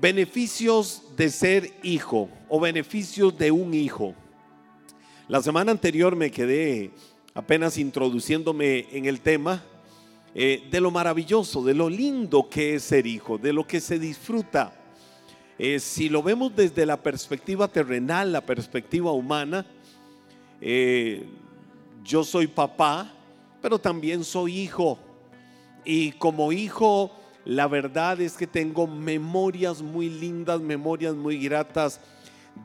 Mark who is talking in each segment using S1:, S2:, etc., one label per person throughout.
S1: Beneficios de ser hijo o beneficios de un hijo. La semana anterior me quedé apenas introduciéndome en el tema eh, de lo maravilloso, de lo lindo que es ser hijo, de lo que se disfruta. Eh, si lo vemos desde la perspectiva terrenal, la perspectiva humana, eh, yo soy papá, pero también soy hijo. Y como hijo la verdad es que tengo memorias muy lindas, memorias muy gratas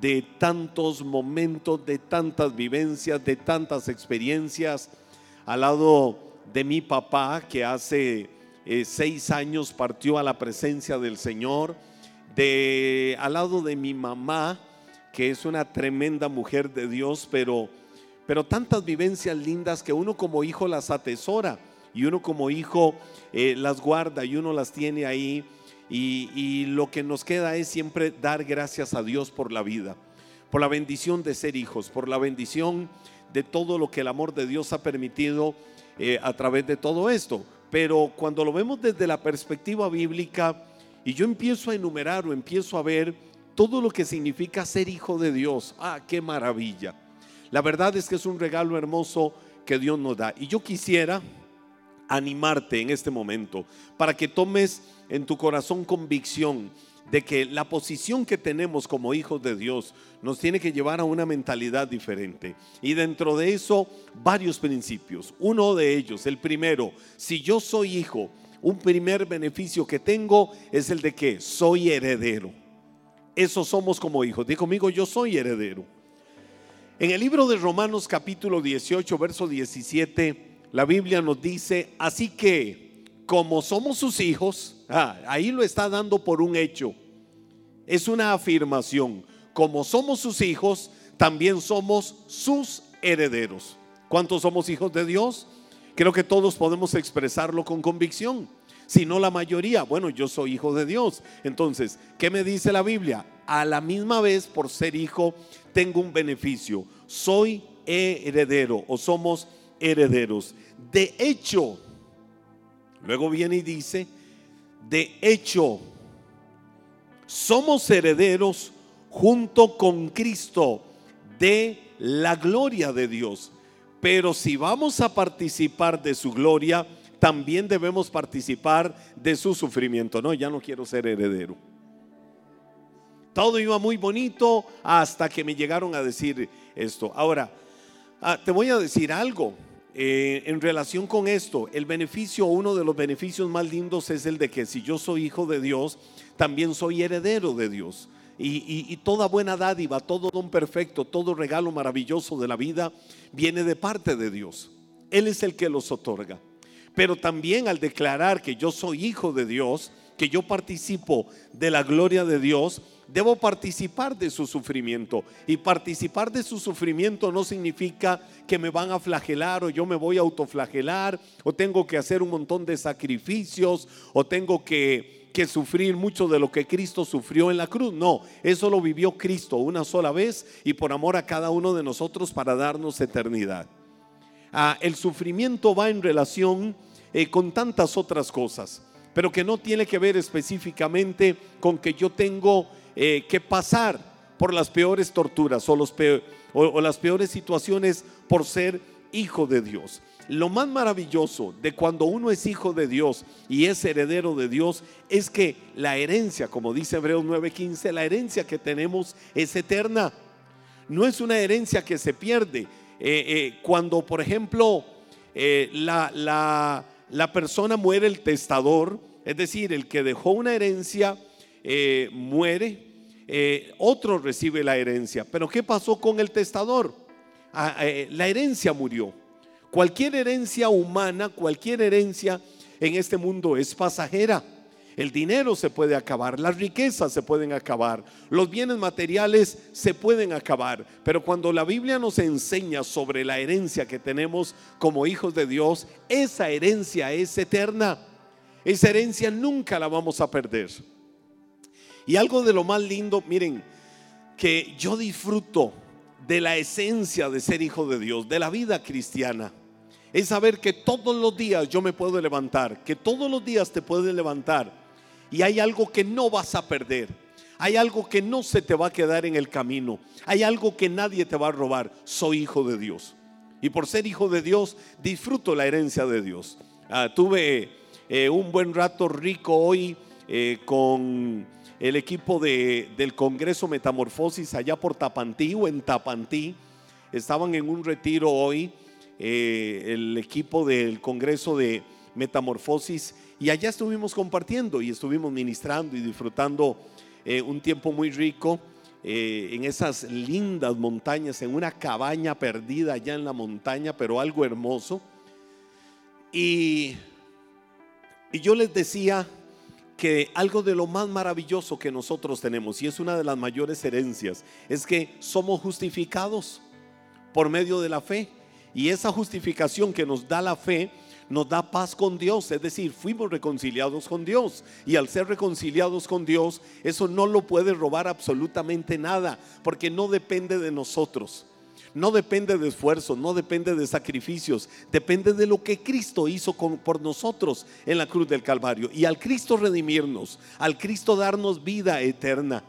S1: de tantos momentos, de tantas vivencias, de tantas experiencias. Al lado de mi papá que hace eh, seis años partió a la presencia del Señor, de al lado de mi mamá que es una tremenda mujer de Dios, pero pero tantas vivencias lindas que uno como hijo las atesora y uno como hijo eh, las guarda y uno las tiene ahí. Y, lo que nos queda es siempre dar gracias a Dios por la vida, por la bendición de ser hijos, por la bendición de todo lo que el amor de Dios ha permitido eh, a través de todo esto. Pero cuando lo vemos desde la perspectiva bíblica y yo empiezo a enumerar o empiezo a ver todo lo que significa ser hijo de Dios, ah, qué maravilla. La verdad es que es un regalo hermoso que Dios nos da. Y yo quisiera animarte en este momento para que tomes en tu corazón convicción de que la posición que tenemos como hijos de Dios nos tiene que llevar a una mentalidad diferente. Y dentro de eso, varios principios. Uno de ellos, el primero, si yo soy hijo, un primer beneficio que tengo es el de que soy heredero. Eso somos como hijos. Digo conmigo, yo soy heredero. En el libro de Romanos capítulo 18, verso 17 la Biblia nos dice, así que como somos sus hijos, ah, ahí lo está dando por un hecho, es una afirmación, como somos sus hijos, también somos sus herederos. ¿Cuántos somos hijos de Dios? Creo que todos podemos expresarlo con convicción. Si no la mayoría, bueno, yo soy hijo de Dios. Entonces, ¿qué me dice la Biblia? A la misma vez, por ser hijo, tengo un beneficio. Soy heredero o somos herederos. De hecho, luego viene y dice, de hecho, somos herederos junto con Cristo de la gloria de Dios. Pero si vamos a participar de su gloria, también debemos participar de su sufrimiento. No, ya no quiero ser heredero. Todo iba muy bonito hasta que me llegaron a decir esto. Ahora, ah, te voy a decir algo. Eh, en relación con esto, el beneficio, uno de los beneficios más lindos es el de que si yo soy hijo de Dios, también soy heredero de Dios. Y, y, toda buena dádiva, todo don perfecto, todo regalo maravilloso de la vida viene de parte de Dios. Él es el que los otorga. Pero también al declarar que yo soy hijo de Dios, que yo participo de la gloria de Dios, debo participar de su sufrimiento. Y participar de su sufrimiento no significa que me van a flagelar o yo me voy a autoflagelar o tengo que hacer un montón de sacrificios o tengo que, que sufrir mucho de lo que Cristo sufrió en la cruz. No, eso lo vivió Cristo una sola vez y por amor a cada uno de nosotros para darnos eternidad. Ah, el sufrimiento va en relación eh, con tantas otras cosas, pero que no tiene que ver específicamente con que yo tengo eh, que pasar por las peores torturas o, los o las peores situaciones por ser hijo de Dios. Lo más maravilloso de cuando uno es hijo de Dios y es heredero de Dios es que la herencia, como dice Hebreos 9:15, la herencia que tenemos es eterna. No es una herencia que se pierde. Eh, eh, cuando, por ejemplo, la, la, la persona muere, el testador, es decir, el que dejó una herencia, eh, muere, eh, otro recibe la herencia. Pero ¿qué pasó con el testador? Ah, eh, la herencia murió. Cualquier herencia humana, cualquier herencia en este mundo es pasajera. El dinero se puede acabar, las riquezas se pueden acabar, los bienes materiales se pueden acabar. Pero cuando la Biblia nos enseña sobre la herencia que tenemos como hijos de Dios, esa herencia es eterna. Esa herencia nunca la vamos a perder. Y algo de lo más lindo, miren, que yo disfruto de la esencia de ser hijo de Dios, de la vida cristiana, es saber que todos los días yo me puedo levantar, que todos los días te puedes levantar y hay algo que no vas a perder. Hay algo que no se te va a quedar en el camino. Hay algo que nadie te va a robar. Soy hijo de Dios. Y por ser hijo de Dios, disfruto la herencia de Dios. Ah, tuve eh, un buen rato rico hoy eh, con el equipo de, del Congreso Metamorfosis allá por Tapantí o en Tapantí. Estaban en un retiro hoy eh, el equipo del Congreso de Metamorfosis y allá estuvimos compartiendo y estuvimos ministrando y disfrutando eh, un tiempo muy rico eh, en esas lindas montañas, en una cabaña perdida allá en la montaña, pero algo hermoso. Y, y yo les decía que algo de lo más maravilloso que nosotros tenemos, y es una de las mayores herencias, es que somos justificados por medio de la fe. Y esa justificación que nos da la fe nos da paz con Dios, es decir, fuimos reconciliados con Dios. Y al ser reconciliados con Dios, eso no lo puede robar absolutamente nada, porque no depende de nosotros. No depende de esfuerzos, no depende de sacrificios, depende de lo que Cristo hizo por nosotros en la cruz del Calvario. Y al Cristo redimirnos, al Cristo darnos vida eterna,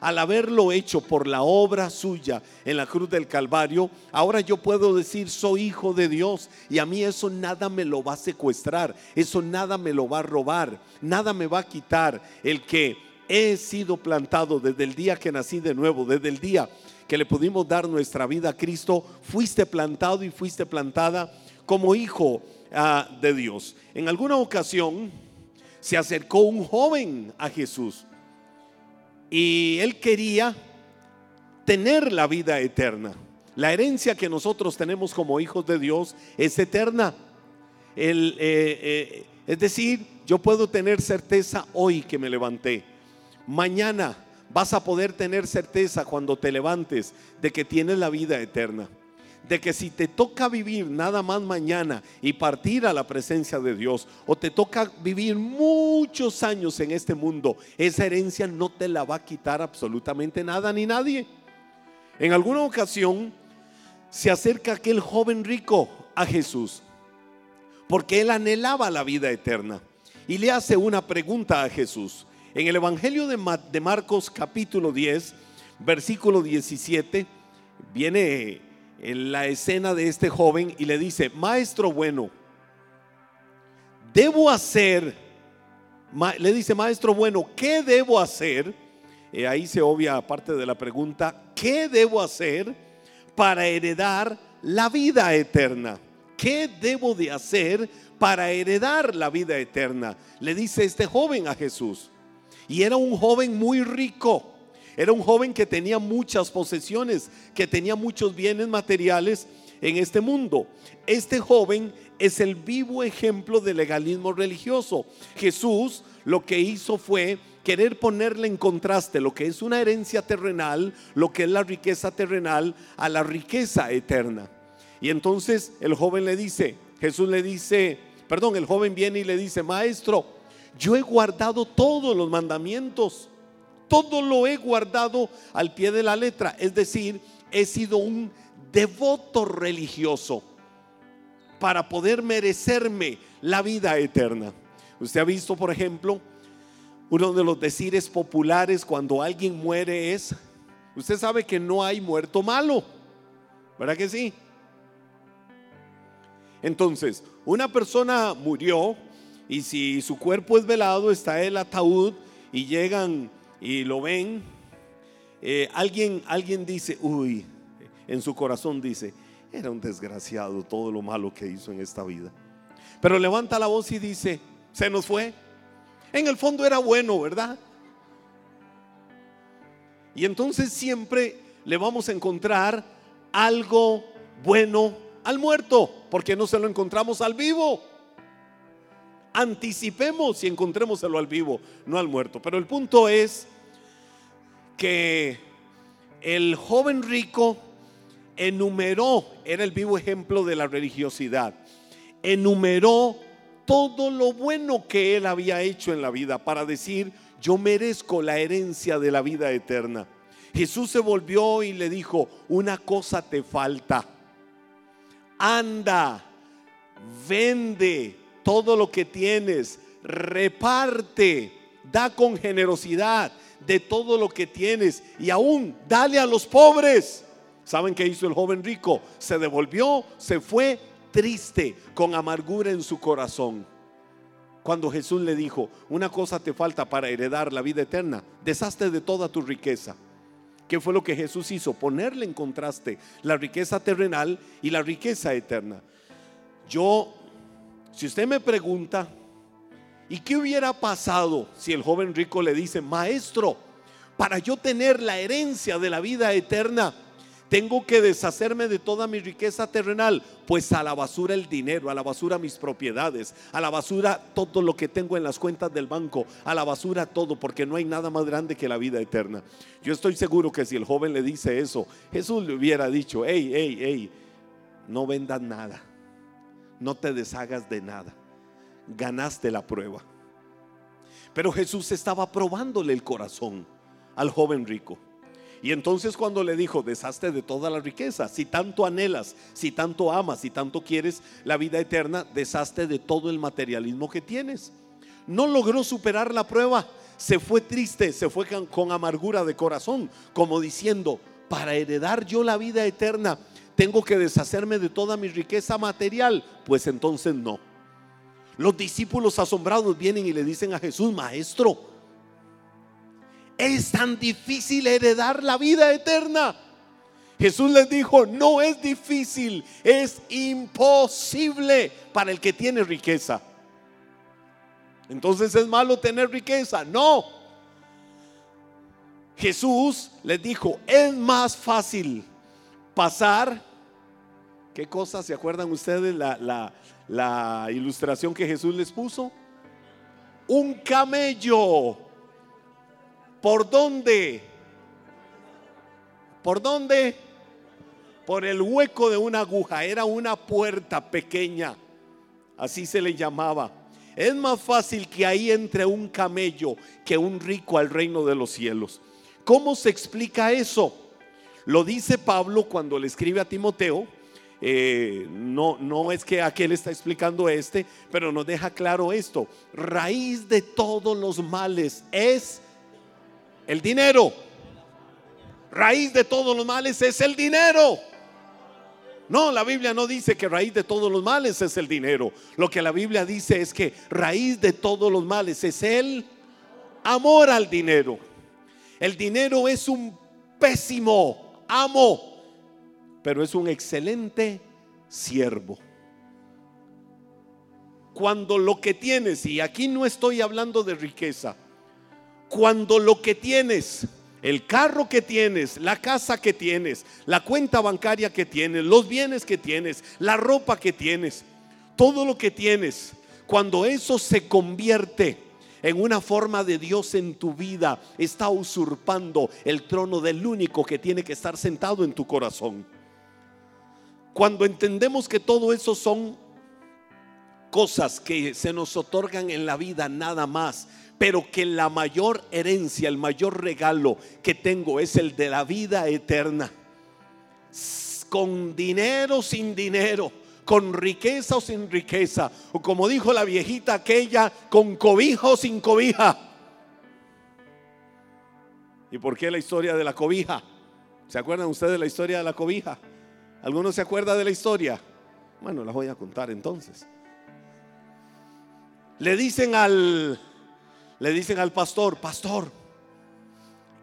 S1: al haberlo hecho por la obra suya en la cruz del Calvario, ahora yo puedo decir soy hijo de Dios y a mí eso nada me lo va a secuestrar, eso nada me lo va a robar, nada me va a quitar el que he sido plantado desde el día que nací de nuevo, desde el día que le pudimos dar nuestra vida a Cristo, fuiste plantado y fuiste plantada como hijo ah, de Dios. En alguna ocasión se acercó un joven a Jesús y él quería tener la vida eterna. La herencia que nosotros tenemos como hijos de Dios es eterna. Eh, eh, es decir, yo puedo tener certeza hoy que me levanté. Mañana vas a poder tener certeza cuando te levantes de que tienes la vida eterna de que si te toca vivir nada más mañana y partir a la presencia de Dios, o te toca vivir muchos años en este mundo, esa herencia no te la va a quitar absolutamente nada ni nadie. En alguna ocasión se acerca aquel joven rico a Jesús, porque él anhelaba la vida eterna, y le hace una pregunta a Jesús. En el Evangelio de Marcos capítulo 10, versículo 17, viene en la escena de este joven y le dice, maestro bueno, debo hacer, le dice, maestro bueno, ¿qué debo hacer? Eh, ahí se obvia parte de la pregunta, ¿qué debo hacer para heredar la vida eterna? ¿Qué debo de hacer para heredar la vida eterna? Le dice este joven a Jesús. Y era un joven muy rico. Era un joven que tenía muchas posesiones, que tenía muchos bienes materiales en este mundo. Este joven es el vivo ejemplo del legalismo religioso. Jesús lo que hizo fue querer ponerle en contraste lo que es una herencia terrenal, lo que es la riqueza terrenal, a la riqueza eterna. Y entonces el joven le dice, Jesús le dice, perdón, el joven viene y le dice, maestro, yo he guardado todos los mandamientos todo lo he guardado al pie de la letra. Es decir, he sido un devoto religioso para poder merecerme la vida eterna. Usted ha visto, por ejemplo, uno de los decires populares cuando alguien muere es, usted sabe que no hay muerto malo, ¿verdad que sí? Entonces, una persona murió y si su cuerpo es velado, está el ataúd y llegan y lo ven, eh, alguien, alguien dice, uy, en su corazón dice, era un desgraciado todo lo malo que hizo en esta vida. Pero levanta la voz y dice, se nos fue. En el fondo era bueno, ¿verdad? Y entonces siempre le vamos a encontrar algo bueno al muerto, porque no se lo encontramos al vivo. Anticipemos y encontrémoselo al vivo, no al muerto. Pero el punto es que el joven rico enumeró, era el vivo ejemplo de la religiosidad, enumeró todo lo bueno que él había hecho en la vida para decir, yo merezco la herencia de la vida eterna. Jesús se volvió y le dijo, una cosa te falta. Anda, vende todo lo que tienes, reparte, da con generosidad de todo lo que tienes y aún dale a los pobres. ¿Saben qué hizo el joven rico? Se devolvió, se fue triste, con amargura en su corazón. Cuando Jesús le dijo, una cosa te falta para heredar la vida eterna, deshazte de toda tu riqueza. ¿Qué fue lo que Jesús hizo? Ponerle en contraste la riqueza terrenal y la riqueza eterna. Yo, si usted me pregunta, ¿y qué hubiera pasado si el joven rico le dice, maestro, para yo tener la herencia de la vida eterna, tengo que deshacerme de toda mi riqueza terrenal, pues a la basura el dinero, a la basura mis propiedades, a la basura todo lo que tengo en las cuentas del banco, a la basura todo, porque no hay nada más grande que la vida eterna. Yo estoy seguro que si el joven le dice eso, Jesús le hubiera dicho, hey, hey, hey, no vendas nada, no te deshagas de nada, ganaste la prueba. Pero Jesús estaba probándole el corazón al joven rico. Y entonces cuando le dijo, deshazte de toda la riqueza, si tanto anhelas, si tanto amas, si tanto quieres la vida eterna, deshazte de todo el materialismo que tienes. No logró superar la prueba, se fue triste, se fue con amargura de corazón, como diciendo, para heredar yo la vida eterna, tengo que deshacerme de toda mi riqueza material. Pues entonces no. Los discípulos asombrados vienen y le dicen a Jesús, maestro, es tan difícil heredar la vida eterna. Jesús les dijo, no es difícil, es imposible para el que tiene riqueza. Entonces es malo tener riqueza. No. Jesús les dijo, es más fácil pasar. ¿Qué cosa? ¿Se acuerdan ustedes la, la ilustración que Jesús les puso? Un camello ¿Por dónde? ¿Por dónde? Por el hueco de una aguja. Era una puerta pequeña. Así se le llamaba. Es más fácil que ahí entre un camello que un rico al reino de los cielos. ¿Cómo se explica eso? Lo dice Pablo cuando le escribe a Timoteo. Eh, no, no es que aquel está explicando este, pero nos deja claro esto. Raíz de todos los males es el dinero. Raíz de todos los males es el dinero. No, la Biblia no dice que raíz de todos los males es el dinero. Lo que la Biblia dice es que raíz de todos los males es el amor al dinero. El dinero es un pésimo amo, pero es un excelente siervo. Cuando lo que tienes, y aquí no estoy hablando de riqueza, cuando lo que tienes, el carro que tienes, la casa que tienes, la cuenta bancaria que tienes, los bienes que tienes, la ropa que tienes, todo lo que tienes, cuando eso se convierte en una forma de Dios en tu vida, está usurpando el trono del único que tiene que estar sentado en tu corazón. Cuando entendemos que todo eso son cosas que se nos otorgan en la vida nada más, pero que la mayor herencia, el mayor regalo que tengo es el de la vida eterna. Con dinero, sin dinero, con riqueza o sin riqueza, o como dijo la viejita aquella, con cobija o sin cobija. ¿Y por qué la historia de la cobija? ¿Se acuerdan ustedes de la historia de la cobija? ¿Alguno se acuerda de la historia? Bueno, la voy a contar entonces. Le dicen al le dicen al pastor, pastor,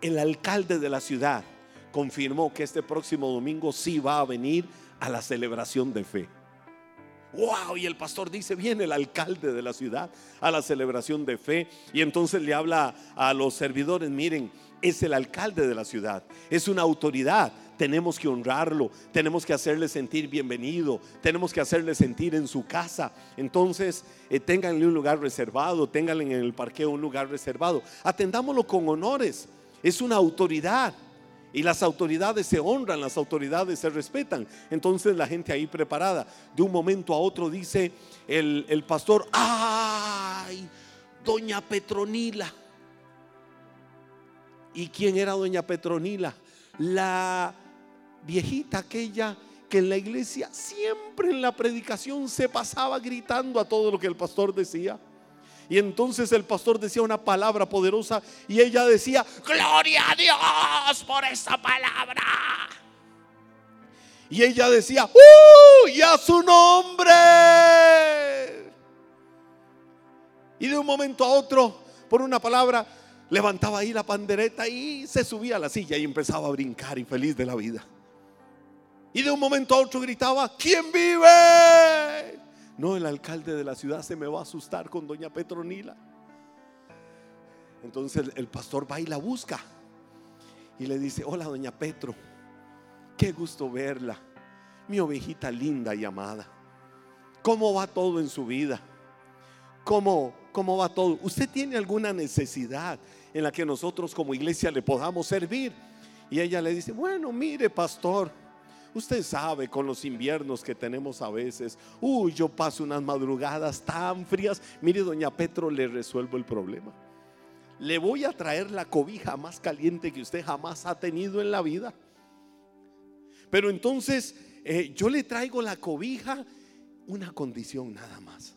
S1: el alcalde de la ciudad confirmó que este próximo domingo sí va a venir a la celebración de fe. Wow, y el pastor dice, viene el alcalde de la ciudad a la celebración de fe y entonces le habla a los servidores, miren, es el alcalde de la ciudad, es una autoridad, tenemos que honrarlo, tenemos que hacerle sentir bienvenido, tenemos que hacerle sentir en su casa. Entonces, eh, un lugar reservado, ténganle en el parqueo un lugar reservado. Atendámoslo con honores, es una autoridad. Y las autoridades se honran, las autoridades se respetan. Entonces la gente ahí preparada, de un momento a otro dice el, el pastor, ay, doña Petronila. ¿Y quién era doña Petronila? La viejita aquella que en la iglesia siempre en la predicación se pasaba gritando a todo lo que el pastor decía. Y entonces el pastor decía una palabra poderosa y ella decía, gloria a Dios por esa palabra. Y ella decía, ¡Uh! ¡Y a su nombre! Y de un momento a otro, por una palabra, levantaba ahí la pandereta y se subía a la silla y empezaba a brincar y feliz de la vida. Y de un momento a otro gritaba, ¿quién vive? No, el alcalde de la ciudad se me va a asustar con doña Petronila. Entonces el pastor va y la busca y le dice, hola doña Petro, qué gusto verla, mi ovejita linda y amada. ¿Cómo va todo en su vida? ¿Cómo, cómo va todo? ¿Usted tiene alguna necesidad en la que nosotros como iglesia le podamos servir? Y ella le dice, bueno, mire pastor, Usted sabe con los inviernos que tenemos a veces, uy, yo paso unas madrugadas tan frías. Mire, doña Petro, le resuelvo el problema. Le voy a traer la cobija más caliente que usted jamás ha tenido en la vida. Pero entonces eh, yo le traigo la cobija, una condición nada más.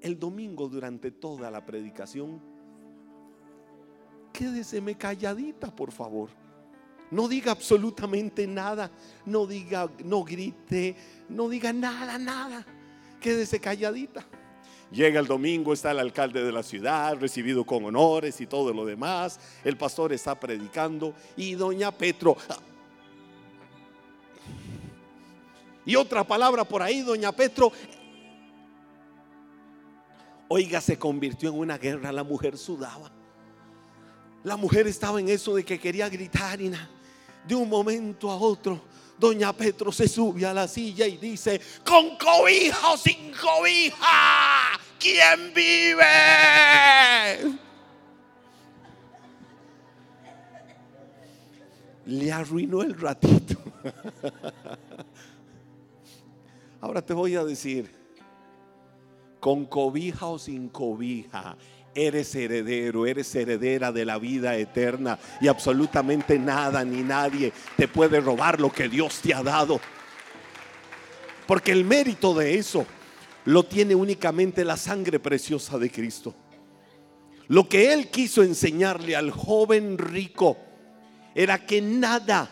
S1: El domingo durante toda la predicación, quédeseme calladita, por favor. No diga absolutamente nada. No diga, no grite, no diga nada, nada. Quédese calladita. Llega el domingo, está el alcalde de la ciudad, recibido con honores y todo lo demás. El pastor está predicando y doña Petro. Y otra palabra por ahí, doña Petro. Oiga, se convirtió en una guerra, la mujer sudaba. La mujer estaba en eso de que quería gritar y nada de un momento a otro, doña Petro se sube a la silla y dice, con cobija o sin cobija, ¿quién vive? Le arruinó el ratito. Ahora te voy a decir, con cobija o sin cobija, eres heredero, eres heredera de la vida eterna y absolutamente nada ni nadie te puede robar lo que Dios te ha dado. Porque el mérito de eso lo tiene únicamente la sangre preciosa de Cristo. Lo que Él quiso enseñarle al joven rico era que nada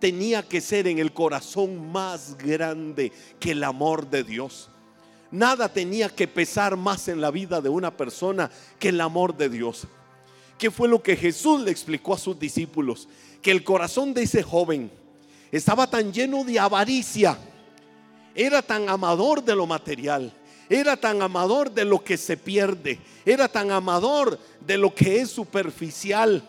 S1: tenía que ser en el corazón más grande que el amor de Dios. Nada tenía que pesar más en la vida de una persona que el amor de Dios. ¿Qué fue lo que Jesús le explicó a sus discípulos? Que el corazón de ese joven estaba tan lleno de avaricia, era tan amador de lo material, era tan amador de lo que se pierde, era tan amador de lo que es superficial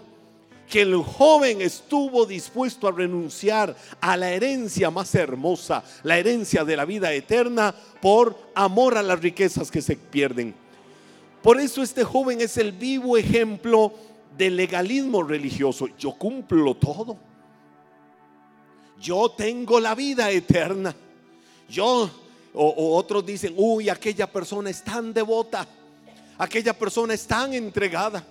S1: que el joven estuvo dispuesto a renunciar a la herencia más hermosa, la herencia de la vida eterna, por amor a las riquezas que se pierden. Por eso este joven es el vivo ejemplo del legalismo religioso. Yo cumplo todo. Yo tengo la vida eterna. Yo, o, otros dicen, uy, aquella persona es tan devota, aquella persona es tan entregada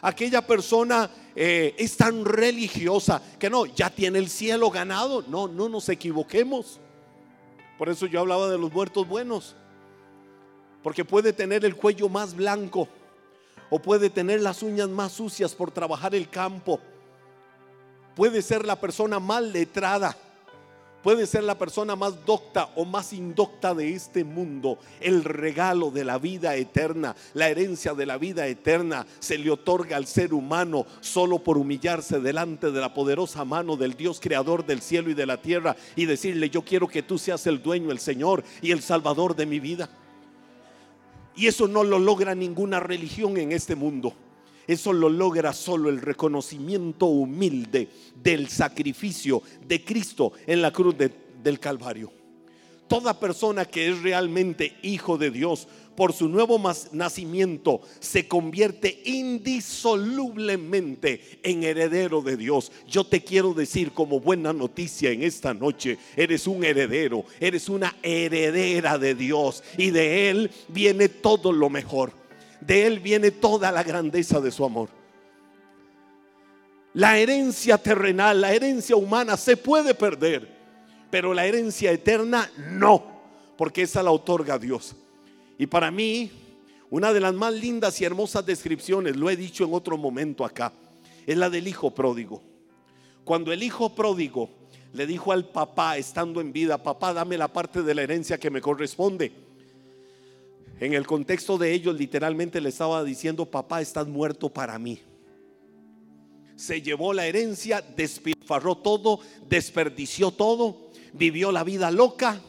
S1: aquella persona eh, es tan religiosa que no, ya tiene el cielo ganado. No, no nos equivoquemos. Por eso yo hablaba de los muertos buenos. Porque puede tener el cuello más blanco o puede tener las uñas más sucias por trabajar el campo. Puede ser la persona mal letrada puede ser la persona más docta o más indocta de este mundo. El regalo de la vida eterna, la herencia de la vida eterna se le otorga al ser humano solo por humillarse delante de la poderosa mano del Dios creador del cielo y de la tierra y decirle, yo quiero que tú seas el dueño, el Señor y el Salvador de mi vida. Y eso no lo logra ninguna religión en este mundo. Eso lo logra solo el reconocimiento humilde del sacrificio de Cristo en la cruz del Calvario. Toda persona que es realmente hijo de Dios por su nuevo nacimiento se convierte indisolublemente en heredero de Dios. Yo te quiero decir como buena noticia en esta noche, eres un heredero, eres una heredera de Dios y de Él viene todo lo mejor de Él viene toda la grandeza de su amor. La herencia terrenal, la herencia humana se puede perder, pero la herencia eterna no, porque esa la otorga Dios. Y para mí, Una de las más lindas y hermosas descripciones, lo he dicho en otro momento acá, es la del hijo pródigo. Cuando el hijo pródigo le dijo al papá, estando en vida, papá, dame la parte de la herencia que me corresponde. En el contexto de ellos, literalmente le estaba diciendo, papá, estás muerto para mí. Se llevó la herencia, despilfarró todo, desperdició todo, vivió la vida loca,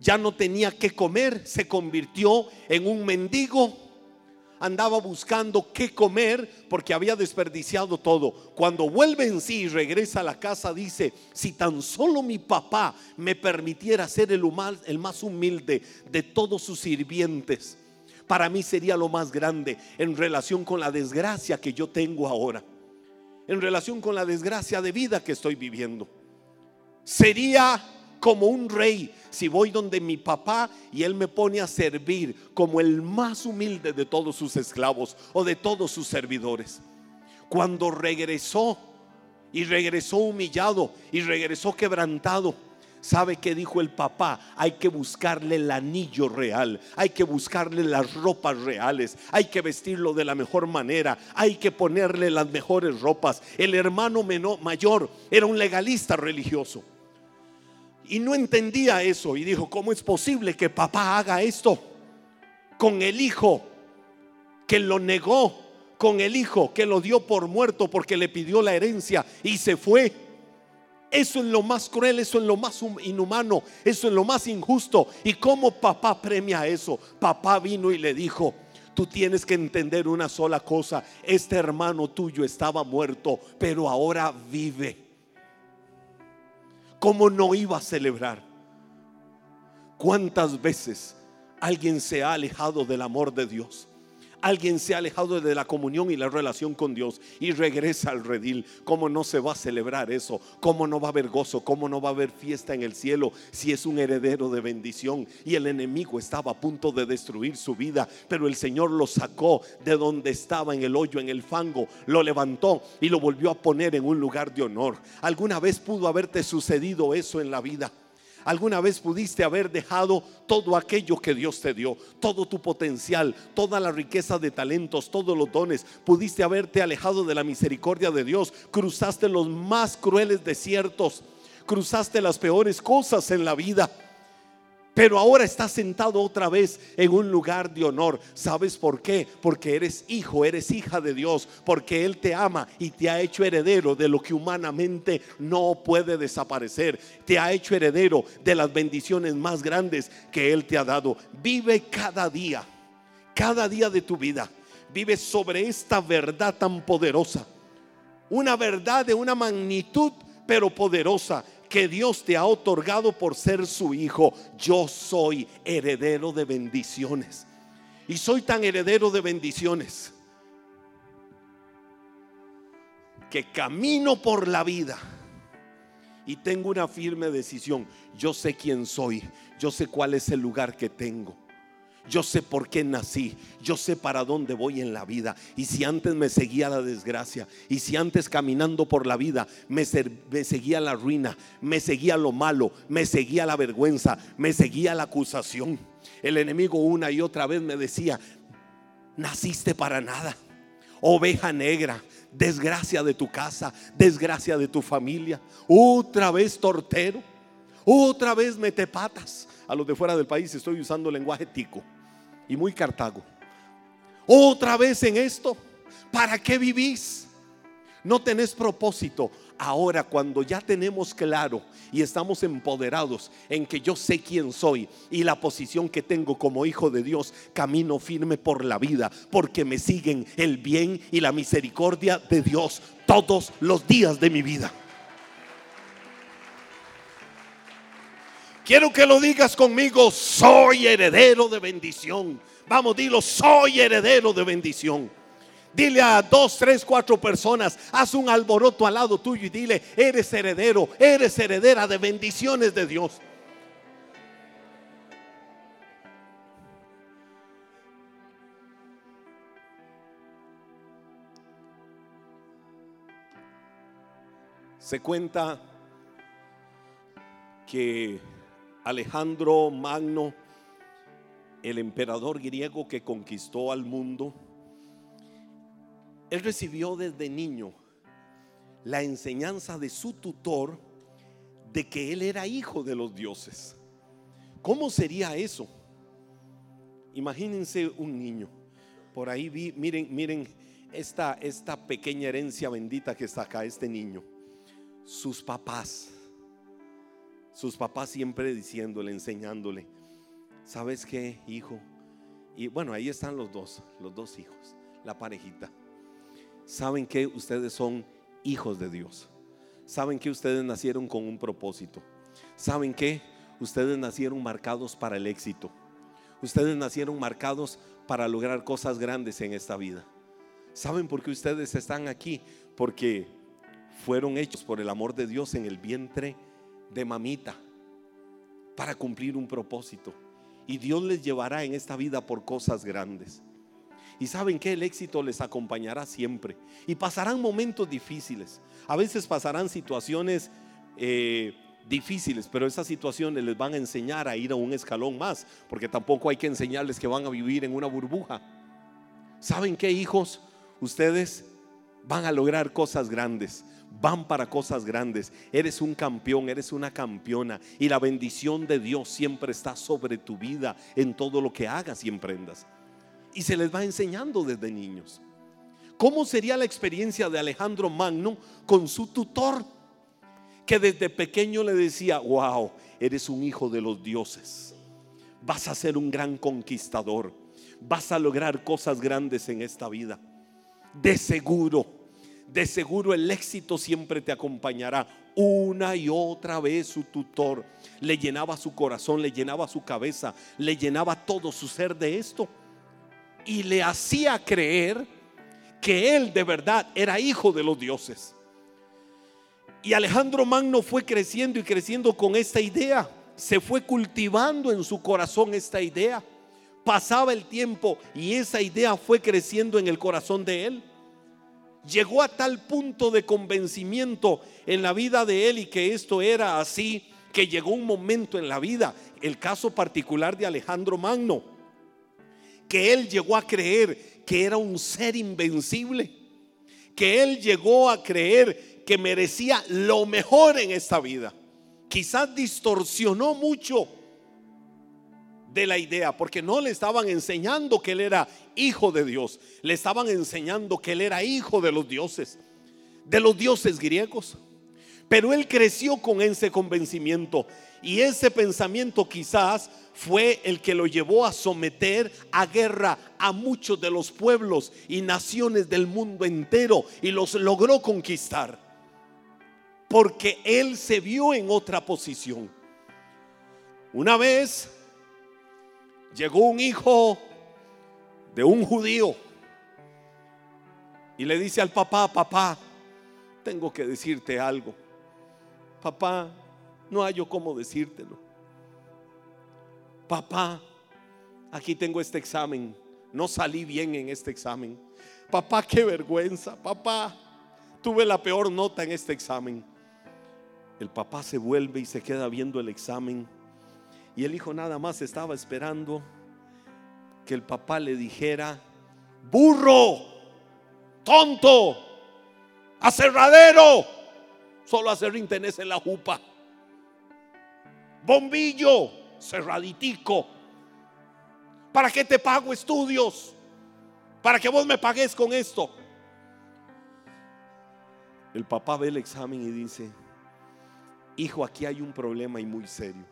S1: ya no tenía que comer, se convirtió en un mendigo, andaba buscando qué comer porque había desperdiciado todo. Cuando vuelve en sí y regresa a la casa, dice, si tan solo mi papá me permitiera ser el, el más humilde de todos sus sirvientes, para mí sería lo más grande en relación con la desgracia que yo tengo ahora, en relación con la desgracia de vida que estoy viviendo. Sería como un rey si voy donde mi papá y él me pone a servir como el más humilde de todos sus esclavos o de todos sus servidores. Cuando regresó y regresó humillado y regresó quebrantado, ¿Sabe qué dijo el papá? Hay que buscarle el anillo real, hay que buscarle las ropas reales, hay que vestirlo de la mejor manera, hay que ponerle las mejores ropas. El hermano menor, mayor era un legalista religioso. Y no entendía eso y dijo, ¿cómo es posible que papá haga esto con el hijo que lo negó, con el hijo que lo dio por muerto porque le pidió la herencia y se fue? Eso es lo más cruel, eso es lo más inhumano, eso es lo más injusto. ¿Y cómo papá premia eso? Papá vino y le dijo, tú tienes que entender una sola cosa, este hermano tuyo estaba muerto, pero ahora vive. ¿Cómo no iba a celebrar? ¿Cuántas veces alguien se ha alejado del amor de Dios? Alguien se ha alejado de la comunión y la relación con Dios y regresa al redil, ¿cómo no se va a celebrar eso? ¿Cómo no va a haber gozo? ¿Cómo no va a haber fiesta en el cielo si es un heredero de bendición? Y el enemigo estaba a punto de destruir su vida, pero el Señor lo sacó de donde estaba en el hoyo, en el fango, lo levantó y lo volvió a poner en un lugar de honor. ¿Alguna vez pudo haberte sucedido eso en la vida? ¿Alguna vez pudiste haber dejado todo aquello que Dios te dio? Todo tu potencial, toda la riqueza de talentos, todos los dones. Pudiste haberte alejado de la misericordia de Dios. Cruzaste los más crueles desiertos. Cruzaste las peores cosas en la vida pero ahora estás sentado otra vez en un lugar de honor. ¿Sabes por qué? Porque eres hijo, eres hija de Dios, porque Él te ama y te ha hecho heredero de lo que humanamente no puede desaparecer. Te ha hecho heredero de las bendiciones más grandes que Él te ha dado. Vive cada día, cada día de tu vida. Vive sobre esta verdad tan poderosa. Una verdad de una magnitud pero poderosa que Dios te ha otorgado por ser su hijo. Yo soy heredero de bendiciones. Y soy tan heredero de bendiciones que camino por la vida y tengo una firme decisión. Yo sé quién soy, yo sé cuál es el lugar que tengo. Yo sé por qué nací, yo sé para dónde voy en la vida. Y si antes me seguía la desgracia, y si antes caminando por la vida me, seguía la ruina, me seguía lo malo, me seguía la vergüenza, me seguía la acusación. El enemigo una y otra vez me decía, naciste para nada, oveja negra, desgracia de tu casa, desgracia de tu familia, otra vez tortero, otra vez mete patas. A los de fuera del país estoy usando lenguaje tico y muy Cartago. Otra vez en esto, ¿para qué vivís? No tenés propósito. Ahora cuando ya tenemos claro y estamos empoderados en que yo sé quién soy y la posición que tengo como hijo de Dios, camino firme por la vida porque me siguen el bien y la misericordia de Dios todos los días de mi vida. Quiero que lo digas conmigo, soy heredero de bendición. Vamos, dilo, soy heredero de bendición. Dile a dos, tres, cuatro personas, haz un alboroto al lado tuyo y dile, eres heredero, eres heredera de bendiciones de Dios. Se cuenta que Alejandro Magno el emperador griego que conquistó al mundo, él recibió desde niño la enseñanza de su tutor de que él era hijo de los dioses. ¿Cómo sería eso? Imagínense un niño. Por ahí vi, miren, miren esta, esta pequeña herencia bendita que está acá, este niño. Sus papás, sus papás siempre diciéndole, enseñándole, ¿sabes qué, hijo? Y bueno, ahí están los dos, los dos hijos, la parejita. ¿Saben que ustedes son hijos de Dios? ¿Saben que ustedes nacieron con un propósito? ¿Saben que ustedes nacieron marcados para el éxito? Ustedes nacieron marcados para lograr cosas grandes en esta vida. ¿Saben por qué ustedes están aquí? Porque fueron hechos por el amor de Dios en el vientre de mamita para cumplir un propósito. Y Dios les llevará en esta vida por cosas grandes. Y saben que el éxito les acompañará siempre. Y pasarán momentos difíciles. A veces pasarán situaciones eh, difíciles, pero esas situaciones les van a enseñar a ir a un escalón más. Porque tampoco hay que enseñarles que van a vivir en una burbuja. ¿Saben qué, hijos? Ustedes van a lograr cosas grandes van para cosas grandes. Eres un campeón, eres una campeona. Y la bendición de Dios siempre está sobre tu vida en todo lo que hagas y emprendas. Y se les va enseñando desde niños. ¿Cómo sería la experiencia de Alejandro Magno con su tutor? Que desde pequeño le decía, wow, eres un hijo de los dioses. Vas a ser un gran conquistador. Vas a lograr cosas grandes en esta vida. De seguro de seguro el éxito siempre te acompañará. Una y otra vez su tutor le llenaba su corazón, le llenaba su cabeza, le llenaba todo su ser de esto. Y le hacía creer que él de verdad era hijo de los dioses. Y Alejandro Magno fue creciendo y creciendo con esta idea. Se fue cultivando en su corazón esta idea. Pasaba el tiempo y esa idea fue creciendo en el corazón de él llegó a tal punto de convencimiento en la vida de él y que esto era así, que llegó un momento en la vida, el caso particular de Alejandro Magno, que él llegó a creer que era un ser invencible, que él llegó a creer que merecía lo mejor en esta vida. Quizás distorsionó mucho de la idea, porque no le estaban enseñando que él era hijo de Dios, le estaban enseñando que él era hijo de los dioses, de los dioses griegos. Pero él creció con ese convencimiento y ese pensamiento quizás fue el que lo llevó a someter a guerra a muchos de los pueblos y naciones del mundo entero y los logró conquistar. Porque él se vio en otra posición. Una vez llegó un hijo de un judío y le dice al papá, papá, tengo que decirte algo. Papá, no hay yo cómo decírtelo. Papá, aquí tengo este examen. No salí bien en este examen. Papá, qué vergüenza. Papá, tuve la peor nota en este examen. El papá se vuelve y se queda viendo el examen y el hijo nada más estaba esperando que el papá le dijera, burro, tonto, aserradero, solo acerrín tenés en la jupa, bombillo, cerraditico, ¿para qué te pago estudios? Para que vos me pagues con esto. El papá ve el examen y dice, hijo, aquí hay un problema y muy serio.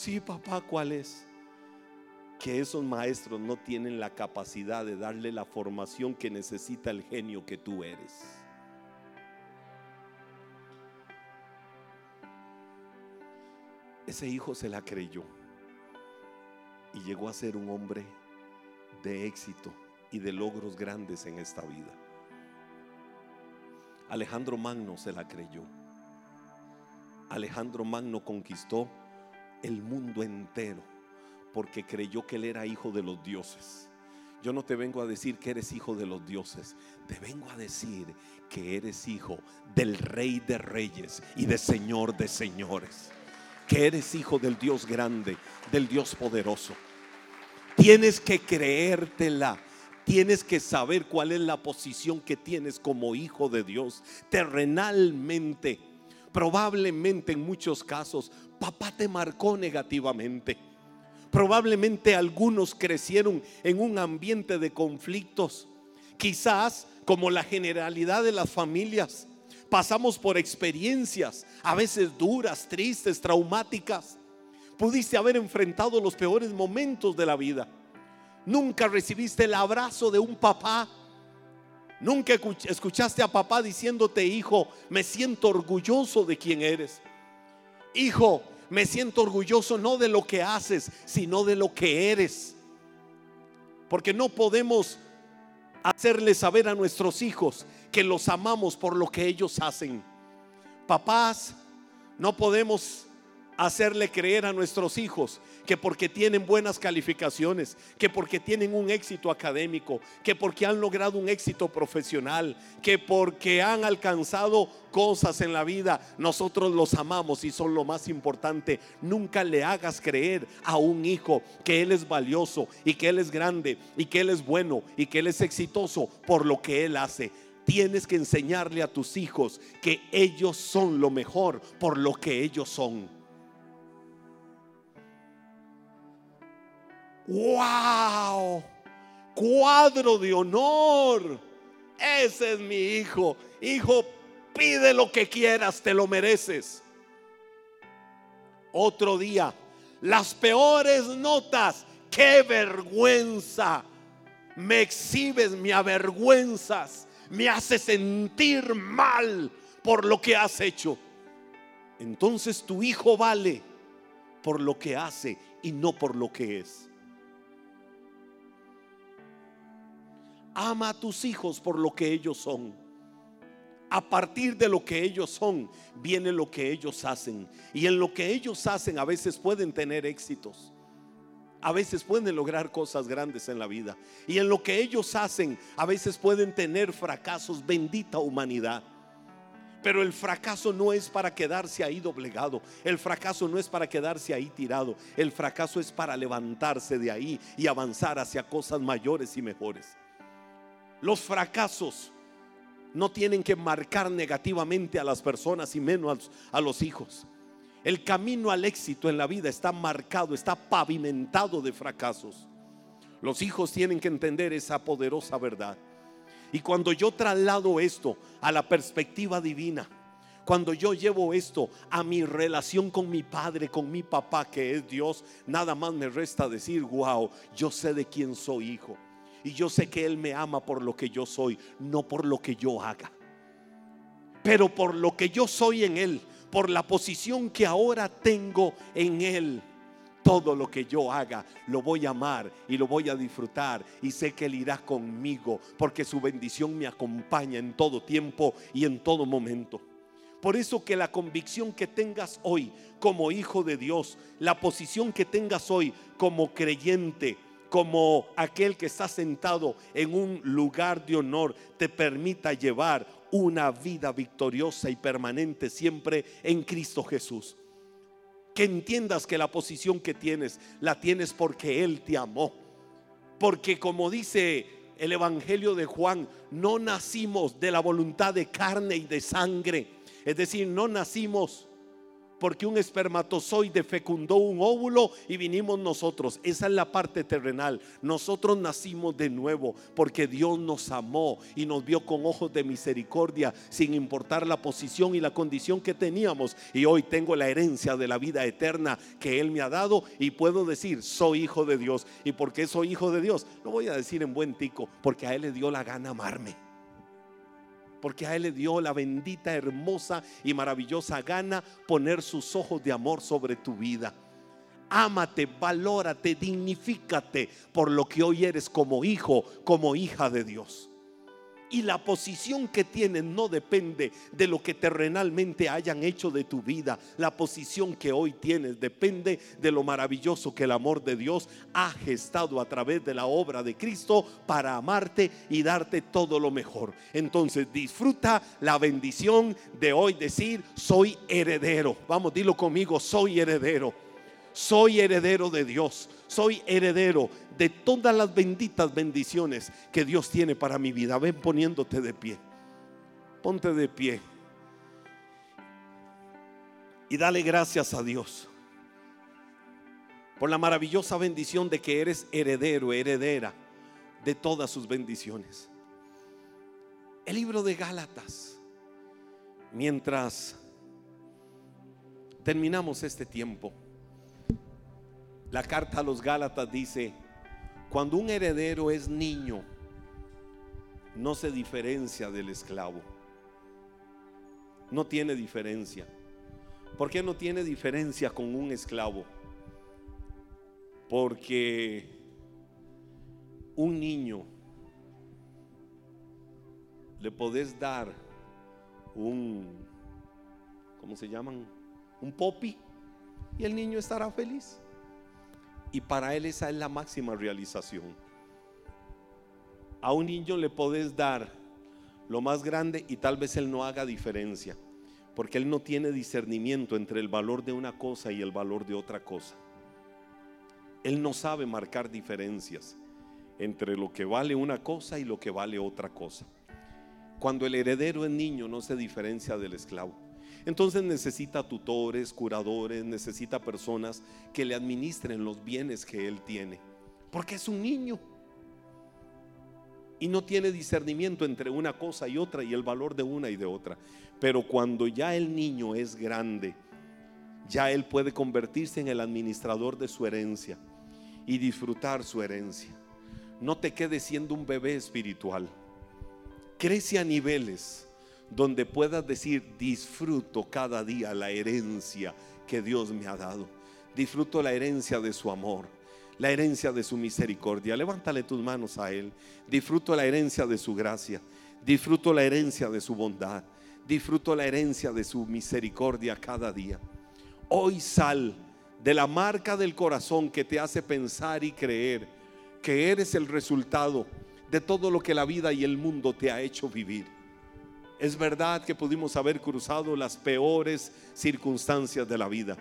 S1: Sí, papá, ¿cuál es? Que esos maestros no tienen la capacidad de darle la formación que necesita el genio que tú eres. Ese hijo se la creyó y llegó a ser un hombre de éxito y de logros grandes en esta vida. Alejandro Magno se la creyó. Alejandro Magno conquistó el mundo entero porque creyó que él era hijo de los dioses. Yo no te vengo a decir que eres hijo de los dioses, te vengo a decir que eres hijo del rey de reyes y de señor de señores, que eres hijo del Dios grande, del Dios poderoso. Tienes que creértela. Tienes que saber cuál es la posición que tienes como hijo de Dios. Terrenalmente, probablemente en muchos casos, papá te marcó negativamente. Probablemente algunos crecieron en un ambiente de conflictos. Quizás, como la generalidad de las familias, pasamos por experiencias, a veces duras, tristes, traumáticas. Pudiste haber enfrentado los peores momentos de la vida. Nunca recibiste el abrazo de un papá. Nunca escuchaste a papá diciéndote, hijo, me siento orgulloso de quien eres. Hijo, me siento orgulloso no de lo que haces, sino de lo que eres. Porque no podemos hacerle saber a nuestros hijos que los amamos por lo que ellos hacen. Papás, no podemos hacerle creer a nuestros hijos que porque tienen buenas calificaciones, que porque tienen un éxito académico, que porque han logrado un éxito profesional, que porque han alcanzado cosas en la vida, nosotros los amamos y son lo más importante. Nunca le hagas creer a un hijo que él es valioso y que él es grande y que él es bueno y que él es exitoso por lo que él hace tienes que enseñarle a tus hijos que ellos son lo mejor por lo que ellos son. ¡Wow! Cuadro de honor. Ese es mi hijo. Hijo, pide lo que quieras, te lo mereces. Otro día, las peores notas. ¡Qué vergüenza! Me exhibes, me avergüenzas, me haces sentir mal por lo que has hecho. Entonces tu hijo vale por lo que hace y no por lo que es. Ama a tus hijos por lo que ellos son. A partir de lo que ellos son, viene lo que ellos hacen. Y en lo que ellos hacen a veces pueden tener éxitos. A veces pueden lograr cosas grandes en la vida. Y en lo que ellos hacen, a veces pueden tener fracasos. Bendita humanidad. Pero el fracaso no es para quedarse ahí doblegado. El fracaso no es para quedarse ahí tirado. El fracaso es para levantarse de ahí y avanzar hacia cosas mayores y mejores. Los fracasos no tienen que marcar negativamente a las personas y menos a los hijos. El camino al éxito en la vida está marcado, está pavimentado de fracasos. Los hijos tienen que entender esa poderosa verdad. Y cuando yo traslado esto a la perspectiva divina, cuando yo llevo esto a mi relación con mi padre, con mi papá, que es Dios, nada más me resta decir, wow, yo sé de quién soy hijo. Y yo sé que Él me ama por lo que yo soy, no por lo que yo haga. Pero por lo que yo soy en Él, por la posición que ahora tengo en Él. Todo lo que yo haga lo voy a amar y lo voy a disfrutar y sé que Él irá conmigo porque su bendición me acompaña en todo tiempo y en todo momento. Por eso que la convicción que tengas hoy como hijo de Dios, la posición que tengas hoy como creyente, como aquel que está sentado en un lugar de honor, te permita llevar una vida victoriosa y permanente siempre en Cristo Jesús. Que entiendas que la posición que tienes la tienes porque Él te amó. Porque como dice el Evangelio de Juan, no nacimos de la voluntad de carne y de sangre. Es decir, no nacimos porque un espermatozoide fecundó un óvulo y vinimos nosotros. Esa es la parte terrenal. Nosotros nacimos de nuevo porque Dios nos amó y nos vio con ojos de misericordia sin importar la posición y la condición que teníamos. Y hoy tengo la herencia de la vida eterna que Él me ha dado y puedo decir, soy hijo de Dios. ¿Y porque soy hijo de Dios? Lo voy a decir en buen tico, porque a Él le dio la gana amarme porque a Él le dio la bendita, hermosa y maravillosa gana poner sus ojos de amor sobre tu vida. Ámate, valórate, dignifícate por lo que hoy eres como hijo, como hija de Dios. Y la posición que tienes no depende de lo que terrenalmente hayan hecho de tu vida. La posición que hoy tienes depende de lo maravilloso que el amor de Dios ha gestado a través de la obra de Cristo para amarte y darte todo lo mejor. Entonces disfruta la bendición de hoy decir, soy heredero. Vamos, dilo conmigo, soy heredero. Soy heredero de Dios, soy heredero de todas las benditas bendiciones que Dios tiene para mi vida. Ven poniéndote de pie, ponte de pie y dale gracias a Dios por la maravillosa bendición de que eres heredero, heredera de todas sus bendiciones. El libro de Gálatas, mientras terminamos este tiempo, la carta a los Gálatas dice, cuando un heredero es niño, no se diferencia del esclavo. No tiene diferencia. ¿Por qué no tiene diferencia con un esclavo? Porque un niño le podés dar un, ¿cómo se llaman? Un popi y el niño estará feliz. Y para él esa es la máxima realización. A un niño le podés dar lo más grande y tal vez él no haga diferencia, porque él no tiene discernimiento entre el valor de una cosa y el valor de otra cosa. Él no sabe marcar diferencias entre lo que vale una cosa y lo que vale otra cosa. Cuando el heredero es niño no se diferencia del esclavo. Entonces necesita tutores, curadores, necesita personas que le administren los bienes que él tiene. Porque es un niño. Y no tiene discernimiento entre una cosa y otra y el valor de una y de otra. Pero cuando ya el niño es grande, ya él puede convertirse en el administrador de su herencia y disfrutar su herencia. No te quedes siendo un bebé espiritual. Crece a niveles donde puedas decir, disfruto cada día la herencia que Dios me ha dado. Disfruto la herencia de su amor, la herencia de su misericordia. Levántale tus manos a Él. Disfruto la herencia de su gracia. Disfruto la herencia de su bondad. Disfruto la herencia de su misericordia cada día. Hoy sal de la marca del corazón que te hace pensar y creer que eres el resultado de todo lo que la vida y el mundo te ha hecho vivir. Es verdad que pudimos haber cruzado las peores circunstancias de la vida,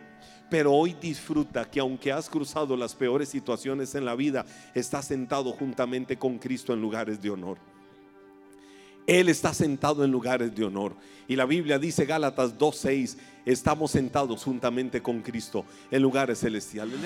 S1: pero hoy disfruta que aunque has cruzado las peores situaciones en la vida, estás sentado juntamente con Cristo en lugares de honor. Él está sentado en lugares de honor. Y la Biblia dice, Gálatas 2.6, estamos sentados juntamente con Cristo en lugares celestiales.